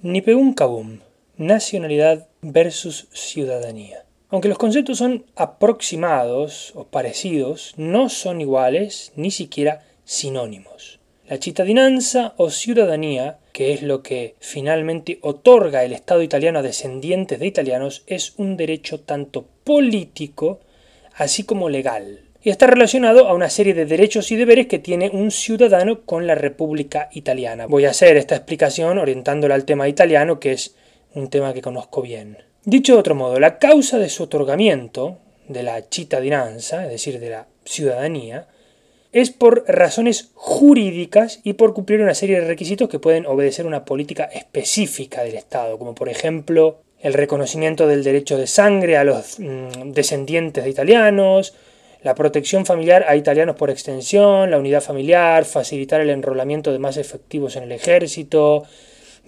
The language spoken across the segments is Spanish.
Nipeum cabum, nacionalidad versus ciudadanía. Aunque los conceptos son aproximados o parecidos, no son iguales ni siquiera sinónimos. La cittadinanza o ciudadanía, que es lo que finalmente otorga el Estado italiano a descendientes de italianos, es un derecho tanto político así como legal, y está relacionado a una serie de derechos y deberes que tiene un ciudadano con la República Italiana. Voy a hacer esta explicación orientándola al tema italiano, que es un tema que conozco bien. Dicho de otro modo, la causa de su otorgamiento, de la cittadinanza, es decir, de la ciudadanía, es por razones jurídicas y por cumplir una serie de requisitos que pueden obedecer una política específica del Estado, como por ejemplo el reconocimiento del derecho de sangre a los mm, descendientes de italianos, la protección familiar a italianos por extensión, la unidad familiar, facilitar el enrolamiento de más efectivos en el ejército,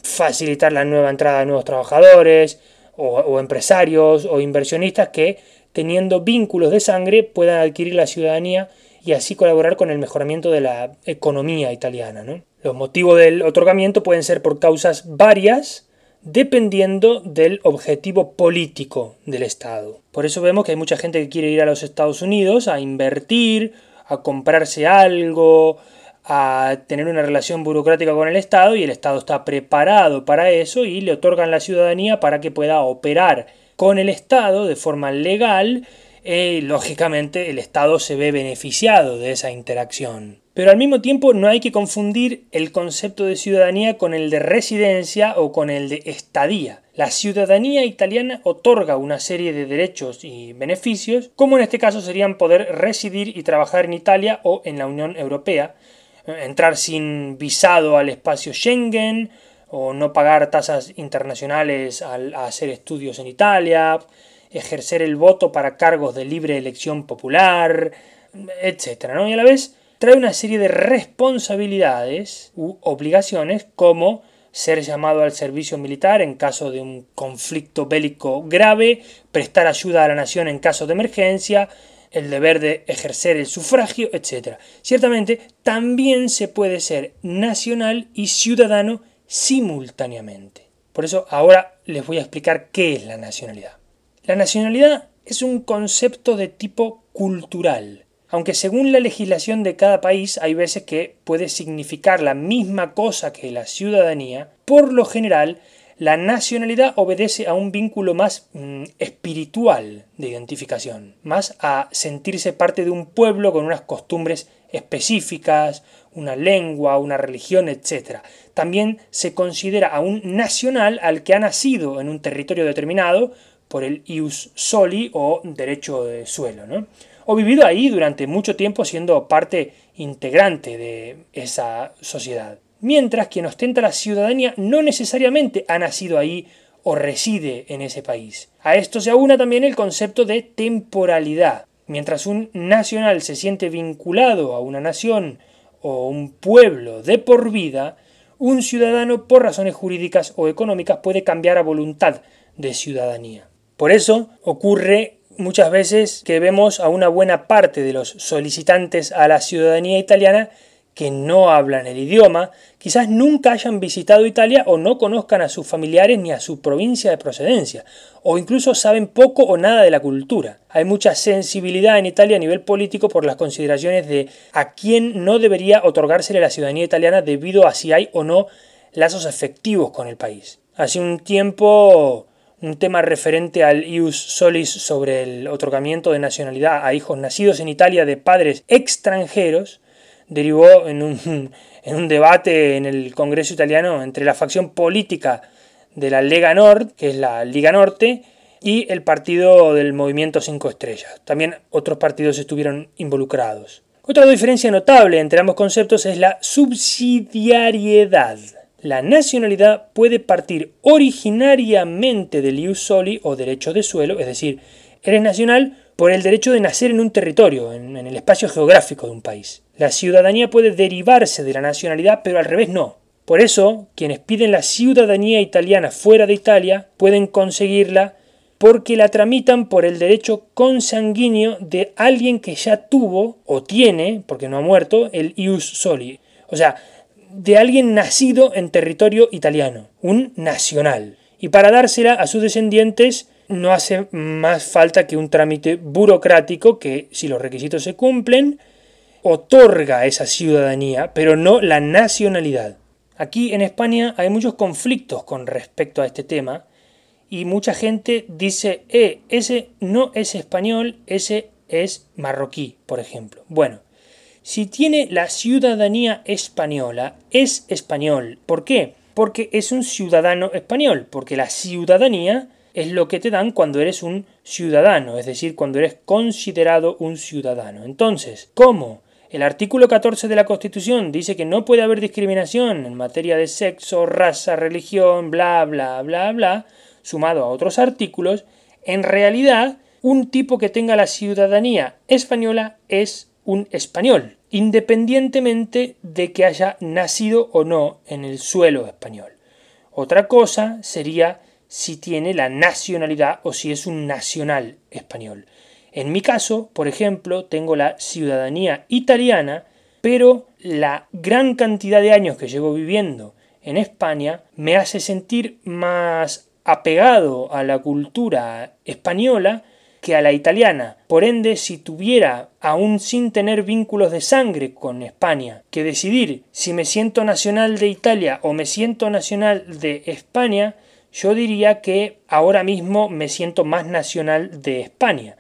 facilitar la nueva entrada de nuevos trabajadores o, empresarios o inversionistas que, teniendo vínculos de sangre, puedan adquirir la ciudadanía y así colaborar con el mejoramiento de la economía italiana. Los motivos del otorgamiento pueden ser por causas varias, dependiendo del objetivo político del Estado. Por eso vemos que hay mucha gente que quiere ir a los Estados Unidos a invertir, a comprarse algo, a tener una relación burocrática con el Estado y el Estado está preparado para eso y le otorgan la ciudadanía para que pueda operar con el Estado de forma legal y lógicamente el Estado se ve beneficiado de esa interacción. Pero al mismo tiempo no hay que confundir el concepto de ciudadanía con el de residencia o con el de estadía. La ciudadanía italiana otorga una serie de derechos y beneficios, como en este caso serían poder residir y trabajar en Italia o en la Unión Europea, entrar sin visado al espacio Schengen, o no pagar tasas internacionales al hacer estudios en Italia, ejercer el voto para cargos de libre elección popular, etc. ¿no? Y a la vez trae una serie de responsabilidades u obligaciones como ser llamado al servicio militar en caso de un conflicto bélico grave, prestar ayuda a la nación en caso de emergencia, el deber de ejercer el sufragio, etc. Ciertamente, también se puede ser nacional y ciudadano simultáneamente. Por eso ahora les voy a explicar qué es la nacionalidad. La nacionalidad es un concepto de tipo cultural aunque según la legislación de cada país hay veces que puede significar la misma cosa que la ciudadanía, por lo general la nacionalidad obedece a un vínculo más mm, espiritual de identificación, más a sentirse parte de un pueblo con unas costumbres específicas, una lengua, una religión, etc. También se considera a un nacional al que ha nacido en un territorio determinado por el ius soli o derecho de suelo. ¿no? o vivido ahí durante mucho tiempo siendo parte integrante de esa sociedad. Mientras quien ostenta la ciudadanía no necesariamente ha nacido ahí o reside en ese país. A esto se aúna también el concepto de temporalidad. Mientras un nacional se siente vinculado a una nación o un pueblo de por vida, un ciudadano por razones jurídicas o económicas puede cambiar a voluntad de ciudadanía. Por eso ocurre muchas veces que vemos a una buena parte de los solicitantes a la ciudadanía italiana que no hablan el idioma, quizás nunca hayan visitado Italia o no conozcan a sus familiares ni a su provincia de procedencia, o incluso saben poco o nada de la cultura. Hay mucha sensibilidad en Italia a nivel político por las consideraciones de a quién no debería otorgársele la ciudadanía italiana debido a si hay o no lazos efectivos con el país. Hace un tiempo un tema referente al ius solis sobre el otorgamiento de nacionalidad a hijos nacidos en Italia de padres extranjeros derivó en un, en un debate en el Congreso italiano entre la facción política de la Lega Nord, que es la Liga Norte, y el partido del Movimiento Cinco Estrellas. También otros partidos estuvieron involucrados. Otra diferencia notable entre ambos conceptos es la subsidiariedad. La nacionalidad puede partir originariamente del ius soli o derecho de suelo, es decir, eres nacional por el derecho de nacer en un territorio, en, el espacio geográfico de un país. La ciudadanía puede derivarse de la nacionalidad, pero al revés no. Por eso, quienes piden la ciudadanía italiana fuera de Italia pueden conseguirla porque la tramitan por el derecho consanguíneo de alguien que ya tuvo o tiene, porque no ha muerto, el ius soli. O sea, de alguien nacido en territorio italiano, un nacional. Y para dársela a sus descendientes no hace más falta que un trámite burocrático que, si los requisitos se cumplen, otorga esa ciudadanía, pero no la nacionalidad. Aquí en España hay muchos conflictos con respecto a este tema y mucha gente dice, eh, ese no es español, ese es marroquí, por ejemplo. Bueno, si tiene la ciudadanía española, es español. ¿Por qué? Porque es un ciudadano español, porque la ciudadanía es lo que te dan cuando eres un ciudadano, es decir, cuando eres considerado un ciudadano. Entonces, ¿cómo? El artículo 14 de la Constitución dice que no puede haber discriminación en materia de sexo, raza, religión, bla, bla, bla, bla, sumado a otros artículos. En realidad, un tipo que tenga la ciudadanía española es un español, independientemente de que haya nacido o no en el suelo español. Otra cosa sería si tiene la nacionalidad o si es un nacional español. En mi caso, por ejemplo, tengo la ciudadanía italiana, pero la gran cantidad de años que llevo viviendo en España me hace sentir más apegado a la cultura española que a la italiana. Por ende, si tuviera, aún sin tener vínculos de sangre con España, que decidir si me siento nacional de Italia o me siento nacional de España, yo diría que ahora mismo me siento más nacional de España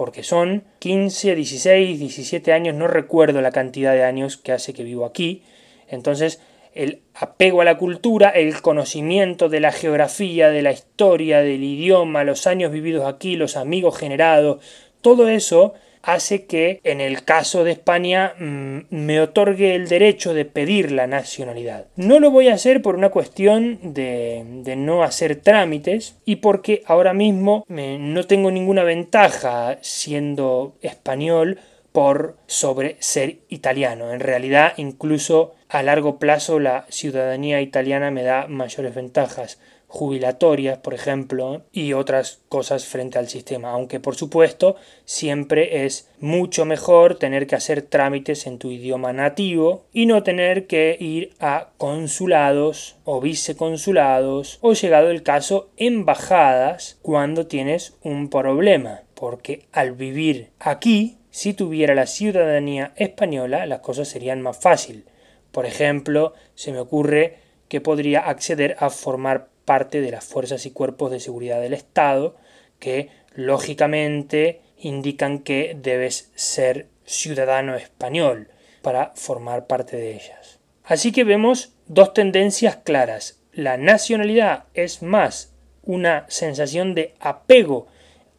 porque son 15, 16, 17 años, no recuerdo la cantidad de años que hace que vivo aquí. Entonces, el apego a la cultura, el conocimiento de la geografía, de la historia, del idioma, los años vividos aquí, los amigos generados, todo eso hace que en el caso de España mm, me otorgue el derecho de pedir la nacionalidad. No lo voy a hacer por una cuestión de, no hacer trámites y porque ahora mismo no tengo ninguna ventaja siendo español por sobre ser italiano. En realidad, incluso a largo plazo la ciudadanía italiana me da mayores ventajas jubilatorias, por ejemplo, y otras cosas frente al sistema, aunque por supuesto siempre es mucho mejor tener que hacer trámites en tu idioma nativo y no tener que ir a consulados o viceconsulados o llegado el caso embajadas cuando tienes un problema, porque al vivir aquí, si tuviera la ciudadanía española, las cosas serían más fácil. Por ejemplo, se me ocurre que podría acceder a formar parte de las fuerzas y cuerpos de seguridad del Estado que lógicamente indican que debes ser ciudadano español para formar parte de ellas. Así que vemos dos tendencias claras. La nacionalidad es más una sensación de apego,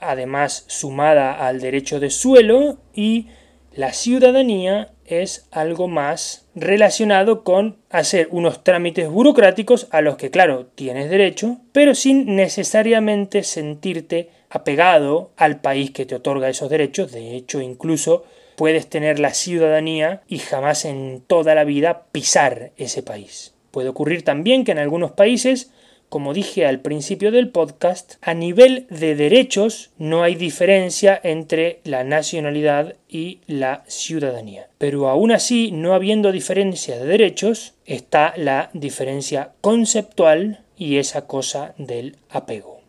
además sumada al derecho de suelo, y la ciudadanía es algo más relacionado con hacer unos trámites burocráticos a los que, claro, tienes derecho, pero sin necesariamente sentirte apegado al país que te otorga esos derechos. De hecho, incluso puedes tener la ciudadanía y jamás en toda la vida pisar ese país. Puede ocurrir también que en algunos países como dije al principio del podcast, a nivel de derechos no hay diferencia entre la nacionalidad y la ciudadanía. Pero aún así, no habiendo diferencia de derechos, está la diferencia conceptual y esa cosa del apego.